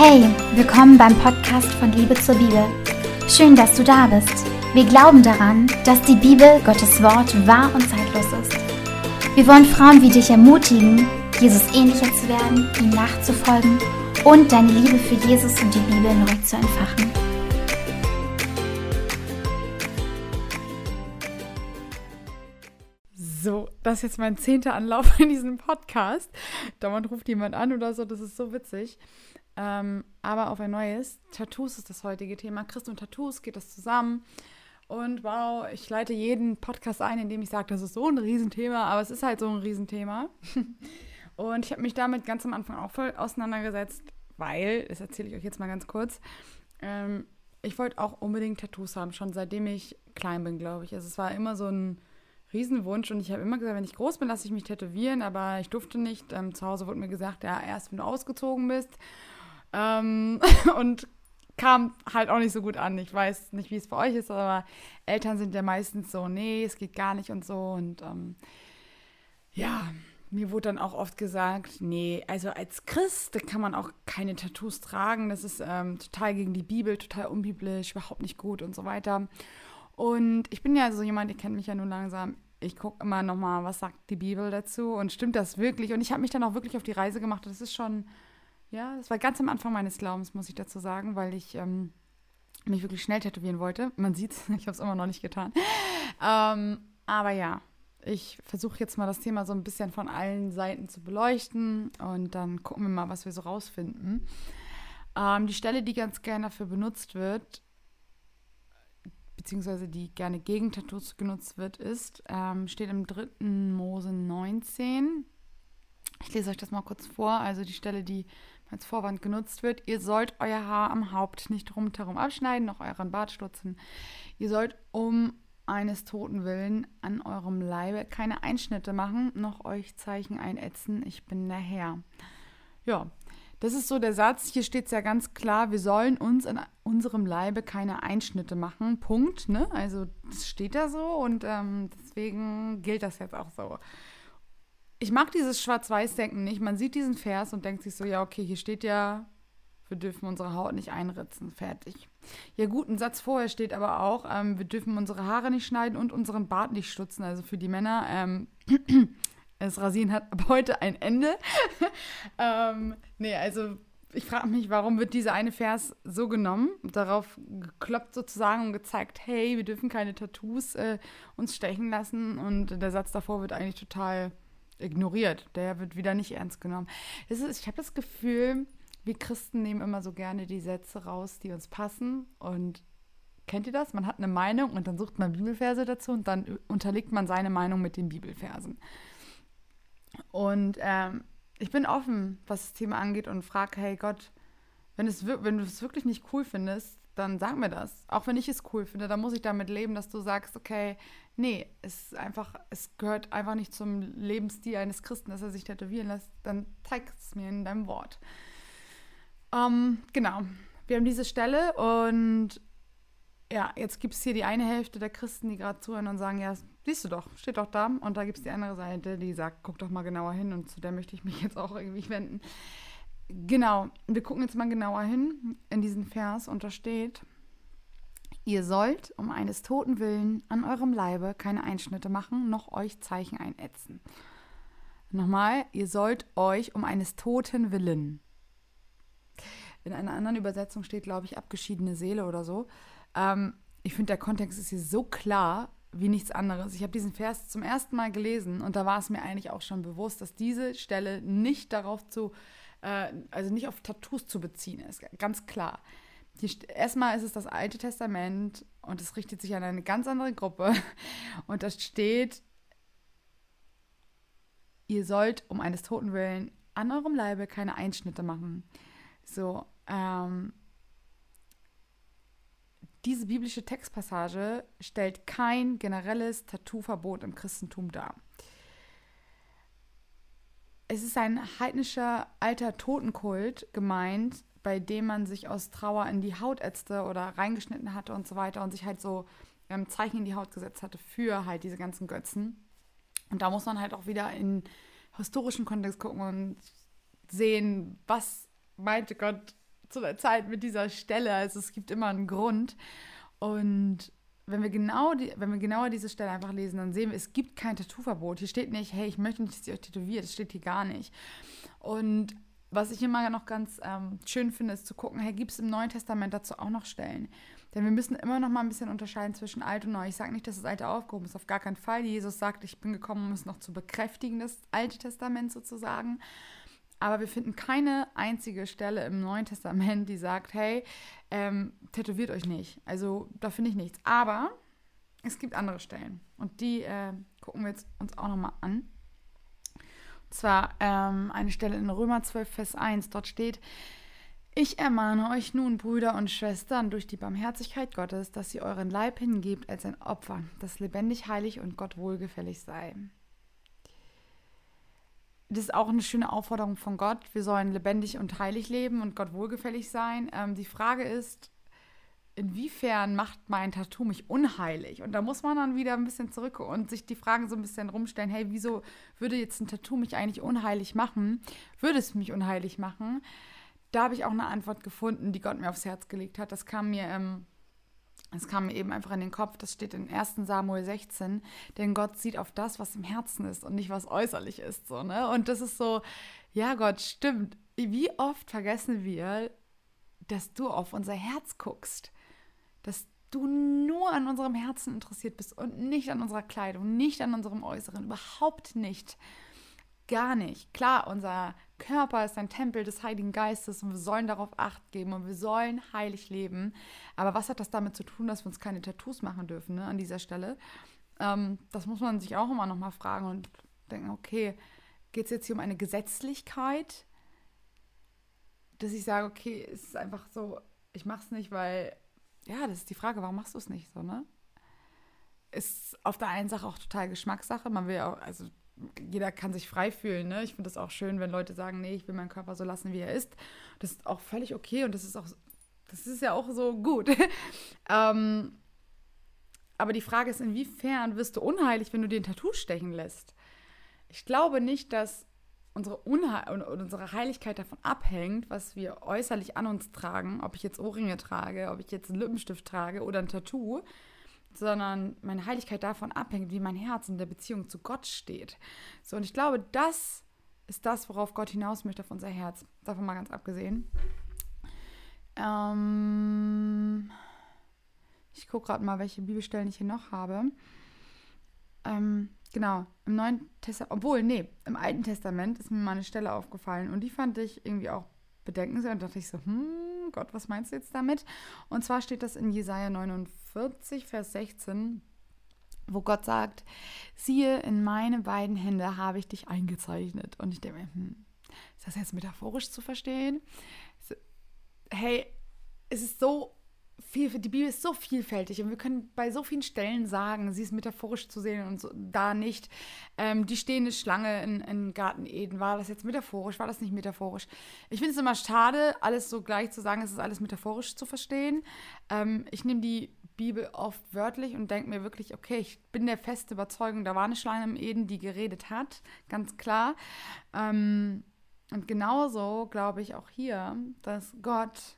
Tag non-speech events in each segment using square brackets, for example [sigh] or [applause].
Hey, willkommen beim Podcast von Liebe zur Bibel. Schön, dass du da bist. Wir glauben daran, dass die Bibel, Gottes Wort, wahr und zeitlos ist. Wir wollen Frauen wie dich ermutigen, Jesus ähnlicher zu werden, ihm nachzufolgen und deine Liebe für Jesus und die Bibel neu zu entfachen. So, das ist jetzt mein zehnter Anlauf in diesem Podcast. Dauernd ruft jemand an oder so, das ist so witzig. Ähm, aber auf ein neues. Tattoos ist das heutige Thema. Christ und Tattoos geht das zusammen. Und wow, ich leite jeden Podcast ein, indem ich sage, das ist so ein Riesenthema, aber es ist halt so ein Riesenthema. [laughs] Und ich habe mich damit ganz am Anfang auch voll auseinandergesetzt, weil, das erzähle ich euch jetzt mal ganz kurz, ähm, ich wollte auch unbedingt Tattoos haben, schon seitdem ich klein bin, glaube ich. Also es war immer so ein Riesenwunsch und ich habe immer gesagt, wenn ich groß bin, lasse ich mich tätowieren, aber ich durfte nicht. Ähm, zu Hause wurde mir gesagt, ja, erst wenn du ausgezogen bist. Ähm, [laughs] und kam halt auch nicht so gut an. Ich weiß nicht, wie es bei euch ist, aber Eltern sind ja meistens so, nee, es geht gar nicht und so. Und ähm, ja, mir wurde dann auch oft gesagt, nee, also als Christ kann man auch keine Tattoos tragen. Das ist ähm, total gegen die Bibel, total unbiblisch, überhaupt nicht gut und so weiter. Und ich bin ja so jemand, ihr kennt mich ja nun langsam. Ich gucke immer nochmal, was sagt die Bibel dazu und stimmt das wirklich? Und ich habe mich dann auch wirklich auf die Reise gemacht. Das ist schon ja, das war ganz am Anfang meines Glaubens, muss ich dazu sagen, weil ich ähm, mich wirklich schnell tätowieren wollte. Man sieht es, [laughs] ich habe es immer noch nicht getan. Ähm, aber ja, ich versuche jetzt mal das Thema so ein bisschen von allen Seiten zu beleuchten und dann gucken wir mal, was wir so rausfinden. Ähm, die Stelle, die ganz gerne dafür benutzt wird, beziehungsweise die gerne gegen Tattoos genutzt wird, ist, ähm, steht im 3. Mose 19. Ich lese euch das mal kurz vor. Also die Stelle, die als Vorwand genutzt wird. Ihr sollt euer Haar am Haupt nicht rundherum abschneiden, noch euren Bart stutzen. Ihr sollt um eines Toten willen an eurem Leibe keine Einschnitte machen, noch euch Zeichen einätzen. Ich bin der Herr. Ja, das ist so der Satz. Hier steht es ja ganz klar, wir sollen uns an unserem Leibe keine Einschnitte machen. Punkt. Ne? Also das steht da so und ähm, deswegen gilt das jetzt auch so ich mag dieses Schwarz-Weiß-Denken nicht. Man sieht diesen Vers und denkt sich so, ja, okay, hier steht ja, wir dürfen unsere Haut nicht einritzen. Fertig. Ja, gut, ein Satz vorher steht aber auch, ähm, wir dürfen unsere Haare nicht schneiden und unseren Bart nicht stutzen. Also für die Männer, ähm, [clears throat] das Rasieren hat ab heute ein Ende. [laughs] ähm, nee, also ich frage mich, warum wird dieser eine Vers so genommen, darauf gekloppt sozusagen und gezeigt, hey, wir dürfen keine Tattoos äh, uns stechen lassen. Und der Satz davor wird eigentlich total ignoriert. Der wird wieder nicht ernst genommen. Ist, ich habe das Gefühl, wir Christen nehmen immer so gerne die Sätze raus, die uns passen. Und kennt ihr das? Man hat eine Meinung und dann sucht man Bibelverse dazu und dann unterlegt man seine Meinung mit den Bibelversen. Und ähm, ich bin offen, was das Thema angeht und frage, hey Gott, wenn, es, wenn du es wirklich nicht cool findest, dann sag mir das. Auch wenn ich es cool finde, dann muss ich damit leben, dass du sagst, okay, nee, es einfach, es gehört einfach nicht zum Lebensstil eines Christen, dass er sich tätowieren lässt, dann zeig es mir in deinem Wort. Ähm, genau. Wir haben diese Stelle und ja, jetzt gibt es hier die eine Hälfte der Christen, die gerade zuhören und sagen, ja, siehst du doch, steht doch da. Und da gibt es die andere Seite, die sagt, guck doch mal genauer hin und zu der möchte ich mich jetzt auch irgendwie wenden. Genau, wir gucken jetzt mal genauer hin in diesen Vers und da steht, ihr sollt um eines Toten willen an eurem Leibe keine Einschnitte machen, noch euch Zeichen einätzen. Nochmal, ihr sollt euch um eines Toten willen. In einer anderen Übersetzung steht, glaube ich, abgeschiedene Seele oder so. Ähm, ich finde, der Kontext ist hier so klar wie nichts anderes. Ich habe diesen Vers zum ersten Mal gelesen und da war es mir eigentlich auch schon bewusst, dass diese Stelle nicht darauf zu äh, also nicht auf Tattoos zu beziehen ist, ganz klar. Die, erstmal ist es das Alte Testament und es richtet sich an eine ganz andere Gruppe. [laughs] Und da steht, ihr sollt um eines Toten willen an eurem Leibe keine Einschnitte machen. So, ähm, diese biblische Textpassage stellt kein generelles Tattoo-Verbot im Christentum dar es ist ein heidnischer alter Totenkult gemeint, bei dem man sich aus Trauer in die Haut ätzte oder reingeschnitten hatte und so weiter und sich halt so ähm, Zeichen in die Haut gesetzt hatte für halt diese ganzen Götzen. Und da muss man halt auch wieder in historischen Kontext gucken und sehen, was meinte Gott zu der Zeit mit dieser Stelle. Also es gibt immer einen Grund. Und wenn wir genau die, wenn wir genauer diese Stelle einfach lesen, dann sehen wir, es gibt kein Tattoo-Verbot. Hier steht nicht, hey, ich möchte nicht, dass ihr euch tätowiert. Das steht hier gar nicht. Und was ich immer noch ganz ähm, schön finde, ist zu gucken, hey, gibt es im Neuen Testament dazu auch noch Stellen? Denn wir müssen immer noch mal ein bisschen unterscheiden zwischen alt und neu. Ich sage nicht, dass das Alte aufgehoben ist, auf gar keinen Fall. Jesus sagt, ich bin gekommen, um es noch zu bekräftigen, das Alte Testament sozusagen. Aber wir finden keine einzige Stelle im Neuen Testament, die sagt, hey, ähm, tätowiert euch nicht. Also da finde ich nichts. Aber es gibt andere Stellen. Und die äh, gucken wir jetzt uns auch nochmal an. Und zwar ähm, eine Stelle in Römer 12, Vers 1. Dort steht, ich ermahne euch nun, Brüder und Schwestern, durch die Barmherzigkeit Gottes, dass ihr euren Leib hingebt als ein Opfer, das lebendig, heilig und Gott wohlgefällig sei das ist auch eine schöne Aufforderung von Gott. Wir sollen lebendig und heilig leben und Gott wohlgefällig sein. Ähm, die Frage ist, inwiefern macht mein Tattoo mich unheilig? Und da muss man dann wieder ein bisschen zurück und sich die Fragen so ein bisschen rumstellen, hey, wieso würde jetzt ein Tattoo mich eigentlich unheilig machen? Würde es mich unheilig machen? Da habe ich auch eine Antwort gefunden, die Gott mir aufs Herz gelegt hat. Das kam mir ähm, es kam mir eben einfach in den Kopf, das steht in 1 Samuel 16, denn Gott sieht auf das, was im Herzen ist und nicht was äußerlich ist. So, ne? Und das ist so, ja Gott, stimmt. Wie oft vergessen wir, dass du auf unser Herz guckst, dass du nur an unserem Herzen interessiert bist und nicht an unserer Kleidung, nicht an unserem Äußeren, überhaupt nicht. Gar nicht. Klar, unser Körper ist ein Tempel des Heiligen Geistes und wir sollen darauf Acht geben und wir sollen heilig leben. Aber was hat das damit zu tun, dass wir uns keine Tattoos machen dürfen ne, an dieser Stelle? Ähm, das muss man sich auch immer noch mal fragen und denken, okay, geht es jetzt hier um eine Gesetzlichkeit, dass ich sage, okay, es ist einfach so, ich mache es nicht, weil, ja, das ist die Frage, warum machst du es nicht so, ne? Ist auf der einen Sache auch total Geschmackssache. Man will ja auch, also jeder kann sich frei fühlen. Ne? Ich finde das auch schön, wenn Leute sagen, nee, ich will meinen Körper so lassen, wie er ist. Das ist auch völlig okay und das ist auch, das ist ja auch so gut. [laughs] ähm, aber die Frage ist, inwiefern wirst du unheilig, wenn du dir ein Tattoo stechen lässt? Ich glaube nicht, dass unsere, und unsere Heiligkeit davon abhängt, was wir äußerlich an uns tragen, ob ich jetzt Ohrringe trage, ob ich jetzt einen Lippenstift trage oder ein Tattoo, sondern meine Heiligkeit davon abhängt, wie mein Herz in der Beziehung zu Gott steht. So, und ich glaube, das ist das, worauf Gott hinaus möchte auf unser Herz. Davon mal ganz abgesehen. Ähm, ich gucke gerade mal, welche Bibelstellen ich hier noch habe. Ähm, genau, im Neuen Testament, obwohl, nee, im Alten Testament ist mir mal eine Stelle aufgefallen und die fand ich irgendwie auch bedenkenswert und dachte ich so, hm, Gott, was meinst du jetzt damit? Und zwar steht das in Jesaja 49, Vers 16, wo Gott sagt: Siehe, in meine beiden Hände habe ich dich eingezeichnet. Und ich denke mir, hm, ist das jetzt metaphorisch zu verstehen? Hey, es ist so viel, die Bibel ist so vielfältig und wir können bei so vielen Stellen sagen, sie ist metaphorisch zu sehen und so, da nicht. Ähm, die stehende Schlange in, in Garten Eden, war das jetzt metaphorisch, war das nicht metaphorisch? Ich finde es immer schade, alles so gleich zu sagen, es ist alles metaphorisch zu verstehen. Ähm, ich nehme die Bibel oft wörtlich und denke mir wirklich, okay, ich bin der festen Überzeugung, da war eine Schlange im Eden, die geredet hat, ganz klar. Ähm, und genauso glaube ich auch hier, dass Gott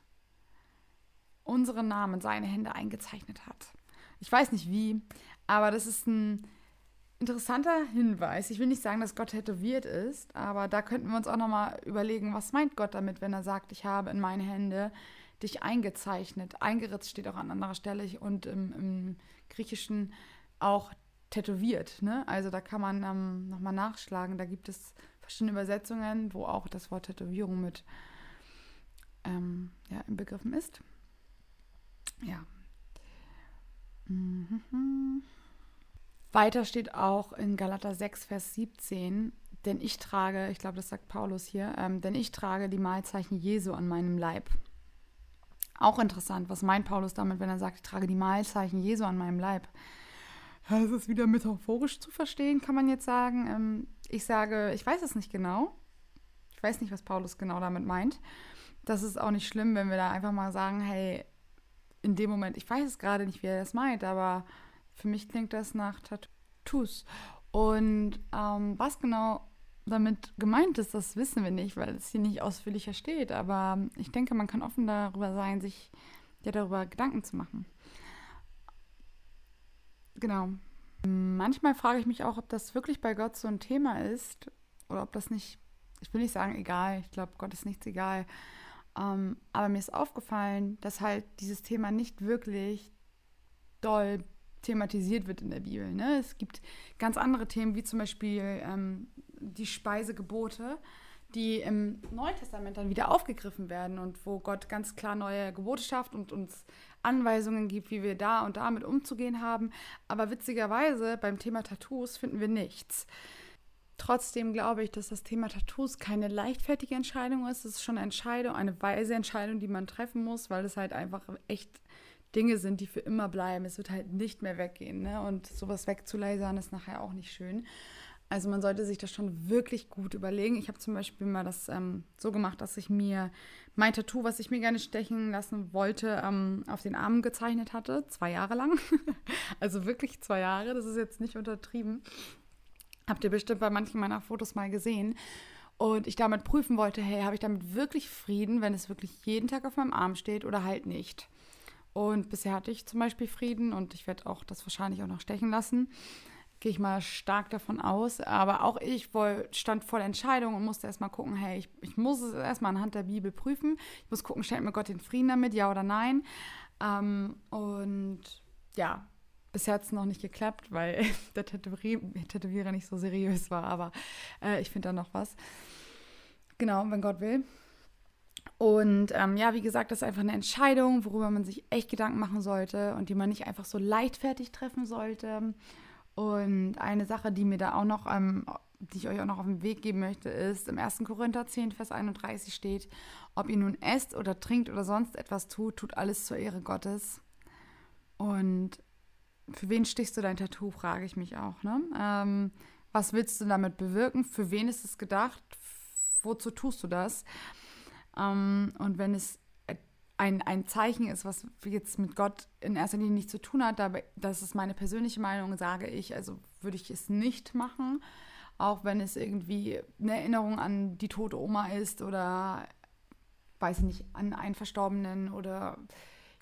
unsere Namen, seine Hände eingezeichnet hat. Ich weiß nicht wie, aber das ist ein interessanter Hinweis. Ich will nicht sagen, dass Gott tätowiert ist, aber da könnten wir uns auch nochmal überlegen, was meint Gott damit, wenn er sagt, ich habe in meine Hände dich eingezeichnet. Eingeritzt steht auch an anderer Stelle und im, im Griechischen auch tätowiert. Ne? Also da kann man ähm, nochmal nachschlagen. Da gibt es verschiedene Übersetzungen, wo auch das Wort Tätowierung mit ähm, ja, inbegriffen ist. Ja. Mhm. Weiter steht auch in Galater 6, Vers 17, denn ich trage, ich glaube, das sagt Paulus hier, ähm, denn ich trage die Mahlzeichen Jesu an meinem Leib. Auch interessant, was meint Paulus damit, wenn er sagt, ich trage die Mahlzeichen Jesu an meinem Leib? Das ist wieder metaphorisch zu verstehen, kann man jetzt sagen. Ähm, ich sage, ich weiß es nicht genau. Ich weiß nicht, was Paulus genau damit meint. Das ist auch nicht schlimm, wenn wir da einfach mal sagen, hey, in dem Moment, ich weiß es gerade nicht, wie er das meint, aber für mich klingt das nach Tattoos. Und ähm, was genau damit gemeint ist, das wissen wir nicht, weil es hier nicht ausführlicher steht. Aber ich denke, man kann offen darüber sein, sich ja darüber Gedanken zu machen. Genau. Manchmal frage ich mich auch, ob das wirklich bei Gott so ein Thema ist oder ob das nicht, ich will nicht sagen egal, ich glaube, Gott ist nichts egal. Ähm, aber mir ist aufgefallen, dass halt dieses Thema nicht wirklich doll thematisiert wird in der Bibel. Ne? Es gibt ganz andere Themen, wie zum Beispiel ähm, die Speisegebote, die im Neuen Testament dann wieder aufgegriffen werden und wo Gott ganz klar neue Gebote schafft und uns Anweisungen gibt, wie wir da und damit umzugehen haben. Aber witzigerweise beim Thema Tattoos finden wir nichts. Trotzdem glaube ich, dass das Thema Tattoos keine leichtfertige Entscheidung ist. Es ist schon eine Entscheidung, eine weise Entscheidung, die man treffen muss, weil es halt einfach echt Dinge sind, die für immer bleiben. Es wird halt nicht mehr weggehen. Ne? Und sowas wegzulasern ist nachher auch nicht schön. Also man sollte sich das schon wirklich gut überlegen. Ich habe zum Beispiel mal das ähm, so gemacht, dass ich mir mein Tattoo, was ich mir gerne stechen lassen wollte, ähm, auf den Arm gezeichnet hatte, zwei Jahre lang. [laughs] also wirklich zwei Jahre, das ist jetzt nicht untertrieben. Habt ihr bestimmt bei manchen meiner Fotos mal gesehen. Und ich damit prüfen wollte, hey, habe ich damit wirklich Frieden, wenn es wirklich jeden Tag auf meinem Arm steht oder halt nicht. Und bisher hatte ich zum Beispiel Frieden und ich werde auch das wahrscheinlich auch noch stechen lassen. Gehe ich mal stark davon aus. Aber auch ich woll, stand der Entscheidung und musste erstmal gucken, hey, ich, ich muss es erstmal anhand der Bibel prüfen. Ich muss gucken, stellt mir Gott den Frieden damit, ja oder nein. Ähm, und ja, bisher hat es noch nicht geklappt, weil [laughs] der Tätowierer nicht so seriös war. Aber äh, ich finde da noch was. Genau, wenn Gott will. Und ähm, ja, wie gesagt, das ist einfach eine Entscheidung, worüber man sich echt Gedanken machen sollte und die man nicht einfach so leichtfertig treffen sollte. Und eine Sache, die mir da auch noch, ähm, die ich euch auch noch auf den Weg geben möchte, ist, im 1. Korinther 10, Vers 31 steht, ob ihr nun esst oder trinkt oder sonst etwas tut, tut alles zur Ehre Gottes. Und für wen stichst du dein Tattoo, frage ich mich auch. Ne? Ähm, was willst du damit bewirken? Für wen ist es gedacht? Wozu tust du das? Ähm, und wenn es ein, ein Zeichen ist, was jetzt mit Gott in erster Linie nichts zu tun hat, aber das ist meine persönliche Meinung, sage ich, also würde ich es nicht machen, auch wenn es irgendwie eine Erinnerung an die tote Oma ist oder weiß ich nicht, an einen Verstorbenen oder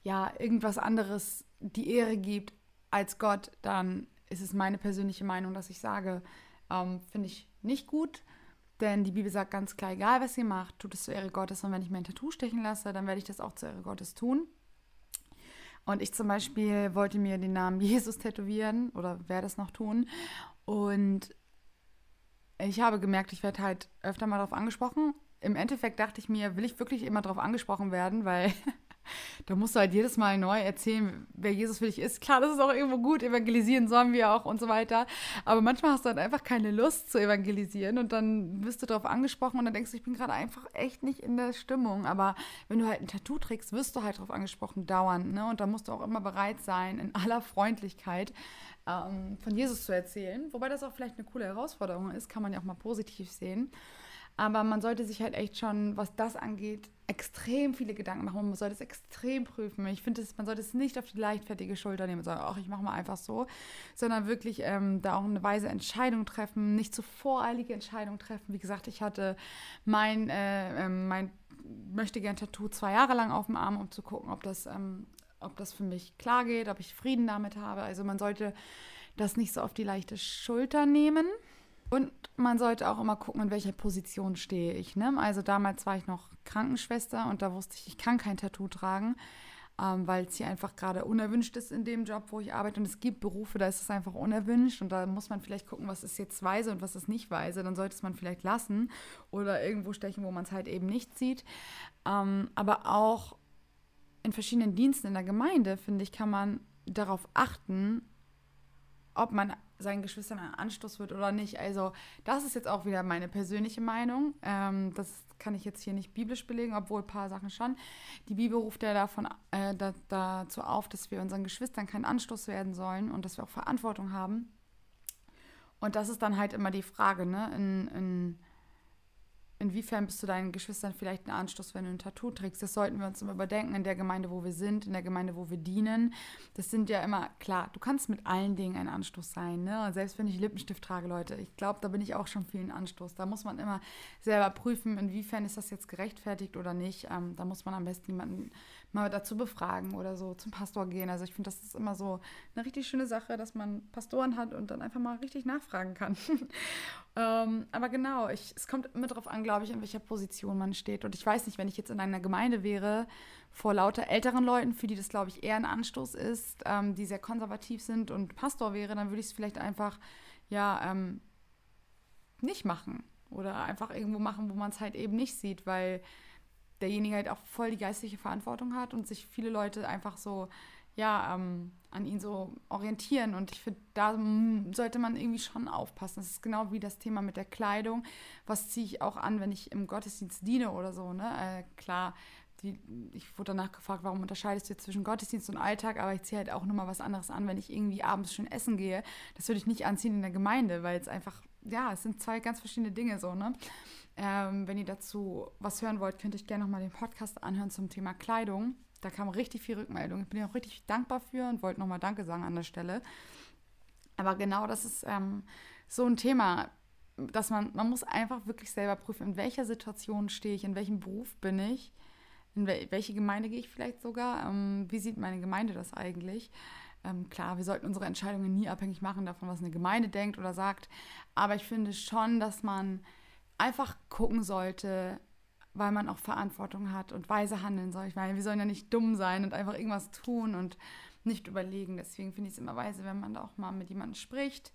ja, irgendwas anderes die Ehre gibt als Gott, dann ist es meine persönliche Meinung, dass ich sage, ähm, finde ich nicht gut. Denn die Bibel sagt ganz klar, egal was ihr macht, tut es zur Ehre Gottes. Und wenn ich mir ein Tattoo stechen lasse, dann werde ich das auch zur Ehre Gottes tun. Und ich zum Beispiel wollte mir den Namen [laughs] Jesus tätowieren oder werde es noch tun. Und ich habe gemerkt, ich werde halt öfter mal darauf angesprochen. Im Endeffekt dachte ich mir, will ich wirklich immer darauf angesprochen werden, weil [laughs] da musst du halt jedes Mal neu erzählen, wer Jesus für dich ist. Klar, das ist auch irgendwo gut, evangelisieren sollen wir auch und so weiter. Aber manchmal hast du halt einfach keine Lust zu evangelisieren und dann wirst du darauf angesprochen und dann denkst du, ich bin gerade einfach echt nicht in der Stimmung. Aber wenn du halt ein Tattoo trägst, wirst du halt darauf angesprochen, dauernd. Ne? Und da musst du auch immer bereit sein, in aller Freundlichkeit ähm, von Jesus zu erzählen. Wobei das auch vielleicht eine coole Herausforderung ist, kann man ja auch mal positiv sehen. Aber man sollte sich halt echt schon, was das angeht, extrem viele Gedanken machen. Man sollte es extrem prüfen. Ich finde, man sollte es nicht auf die leichtfertige Schulter nehmen sagen, ach, ich mache mal einfach so, sondern wirklich ähm, da auch eine weise Entscheidung treffen, nicht zu voreilige Entscheidung treffen. Wie gesagt, ich hatte mein, äh, äh, mein möchte gern Tattoo zwei Jahre lang auf dem Arm, um zu gucken, ob das, ähm, ob das für mich klar geht, ob ich Frieden damit habe. Also man sollte das nicht so auf die leichte Schulter nehmen. Und man sollte auch immer gucken, in welcher Position stehe ich. Ne? Also damals war ich noch Krankenschwester und da wusste ich, ich kann kein Tattoo tragen, ähm, weil es hier einfach gerade unerwünscht ist in dem Job, wo ich arbeite. Und es gibt Berufe, da ist es einfach unerwünscht und da muss man vielleicht gucken, was ist jetzt weise und was ist nicht weise. Dann sollte es man vielleicht lassen oder irgendwo stechen, wo man es halt eben nicht sieht. Ähm, aber auch in verschiedenen Diensten in der Gemeinde, finde ich, kann man darauf achten, ob man seinen Geschwistern ein Anstoß wird oder nicht. Also das ist jetzt auch wieder meine persönliche Meinung. Ähm, das kann ich jetzt hier nicht biblisch belegen, obwohl ein paar Sachen schon. Die Bibel ruft ja davon, äh, da, dazu auf, dass wir unseren Geschwistern kein Anstoß werden sollen und dass wir auch Verantwortung haben. Und das ist dann halt immer die Frage, ne? In, in, inwiefern bist du deinen Geschwistern vielleicht ein Anstoß, wenn du ein Tattoo trägst? Das sollten wir uns immer überdenken in der Gemeinde, wo wir sind, in der Gemeinde, wo wir dienen. Das sind ja immer, klar, du kannst mit allen Dingen ein Anstoß sein. Ne? Und selbst wenn ich Lippenstift trage, Leute, ich glaube, da bin ich auch schon vielen Anstoß. Da muss man immer selber prüfen, inwiefern ist das jetzt gerechtfertigt oder nicht. Ähm, da muss man am besten jemanden mal dazu befragen oder so zum Pastor gehen. Also ich finde, das ist immer so eine richtig schöne Sache, dass man Pastoren hat und dann einfach mal richtig nachfragen kann. [laughs] ähm, aber genau, ich, es kommt immer darauf an, glaube ich, in welcher Position man steht. Und ich weiß nicht, wenn ich jetzt in einer Gemeinde wäre, vor lauter älteren Leuten, für die das, glaube ich, eher ein Anstoß ist, ähm, die sehr konservativ sind und Pastor wäre, dann würde ich es vielleicht einfach, ja, ähm, nicht machen. Oder einfach irgendwo machen, wo man es halt eben nicht sieht, weil derjenige halt auch voll die geistliche Verantwortung hat und sich viele Leute einfach so, ja, ähm, an ihn so orientieren. Und ich finde, da sollte man irgendwie schon aufpassen. Das ist genau wie das Thema mit der Kleidung. Was ziehe ich auch an, wenn ich im Gottesdienst diene oder so, ne? Äh, klar, die, ich wurde danach gefragt, warum unterscheidest du zwischen Gottesdienst und Alltag, aber ich ziehe halt auch nochmal was anderes an, wenn ich irgendwie abends schön essen gehe. Das würde ich nicht anziehen in der Gemeinde, weil es einfach, ja, es sind zwei ganz verschiedene Dinge so, ne? Ähm, wenn ihr dazu was hören wollt, könnt ihr gerne nochmal den Podcast anhören zum Thema Kleidung. Da kam richtig viel Rückmeldung. Ich bin ja auch richtig dankbar für und wollte nochmal Danke sagen an der Stelle. Aber genau das ist ähm, so ein Thema, dass man, man muss einfach wirklich selber prüfen, in welcher Situation stehe ich, in welchem Beruf bin ich, in wel welche Gemeinde gehe ich vielleicht sogar, ähm, wie sieht meine Gemeinde das eigentlich. Ähm, klar, wir sollten unsere Entscheidungen nie abhängig machen davon, was eine Gemeinde denkt oder sagt, aber ich finde schon, dass man einfach gucken sollte, weil man auch Verantwortung hat und weise handeln soll. Ich meine, wir sollen ja nicht dumm sein und einfach irgendwas tun und nicht überlegen. Deswegen finde ich es immer weise, wenn man da auch mal mit jemandem spricht.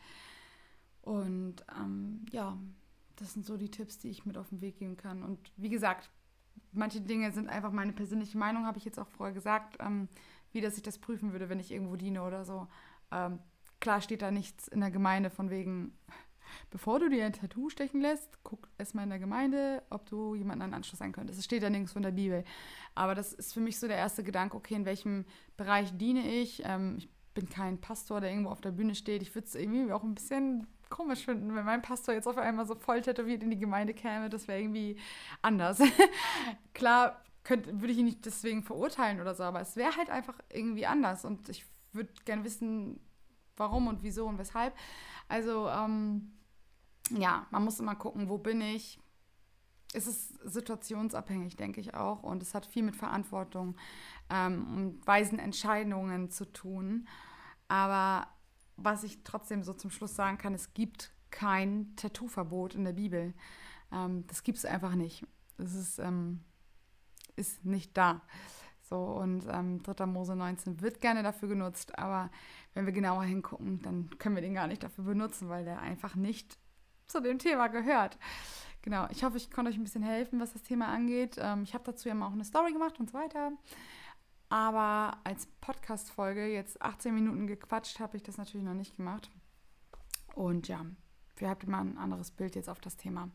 Und ähm, ja, das sind so die Tipps, die ich mit auf den Weg geben kann. Und wie gesagt, manche Dinge sind einfach meine persönliche Meinung, habe ich jetzt auch vorher gesagt, ähm, wie dass ich das prüfen würde, wenn ich irgendwo diene oder so. Ähm, klar steht da nichts in der Gemeinde von wegen, bevor du dir ein Tattoo stechen lässt, guck erstmal in der Gemeinde, ob du jemanden einen Anschluss sein könntest. Das steht ja nirgends von der Bibel. Aber das ist für mich so der erste Gedanke, okay, in welchem Bereich diene ich? Ähm, ich bin kein Pastor, der irgendwo auf der Bühne steht. Ich würde es irgendwie auch ein bisschen komisch finden, wenn mein Pastor jetzt auf einmal so voll tätowiert in die Gemeinde käme. Das wäre irgendwie anders. [laughs] Klar würde ich ihn nicht deswegen verurteilen oder so, aber es wäre halt einfach irgendwie anders. Und ich würde gerne wissen, warum und wieso und weshalb. Also, ähm, ja, man muss immer gucken, wo bin ich. Es ist situationsabhängig, denke ich auch. Und es hat viel mit Verantwortung ähm, und weisen Entscheidungen zu tun. Aber was ich trotzdem so zum Schluss sagen kann, es gibt kein Tattoo-Verbot in der Bibel. Ähm, das gibt es einfach nicht. Es ist, ähm, ist nicht da. So, und ähm, 3. Mose 19 wird gerne dafür genutzt, aber wenn wir genauer hingucken, dann können wir den gar nicht dafür benutzen, weil der einfach nicht zu dem Thema gehört. Genau, ich hoffe, ich konnte euch ein bisschen helfen, was das Thema angeht. Ähm, ich habe dazu ja mal auch eine Story gemacht und so weiter. Aber als Podcast-Folge jetzt 18 Minuten gequatscht, habe ich das natürlich noch nicht gemacht. Und ja, wir habt immer ein anderes Bild jetzt auf das Thema.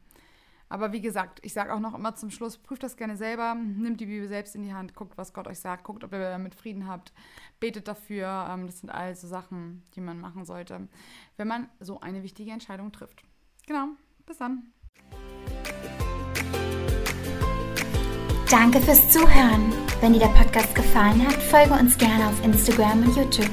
Aber wie gesagt, ich sage auch noch immer zum Schluss, prüft das gerne selber, nimmt die Bibel selbst in die Hand, guckt, was Gott euch sagt, guckt, ob ihr damit Frieden habt, betet dafür. Ähm, das sind all so Sachen, die man machen sollte, wenn man so eine wichtige Entscheidung trifft. Genau, bis dann. Danke fürs Zuhören. Wenn dir der Podcast gefallen hat, folge uns gerne auf Instagram und YouTube.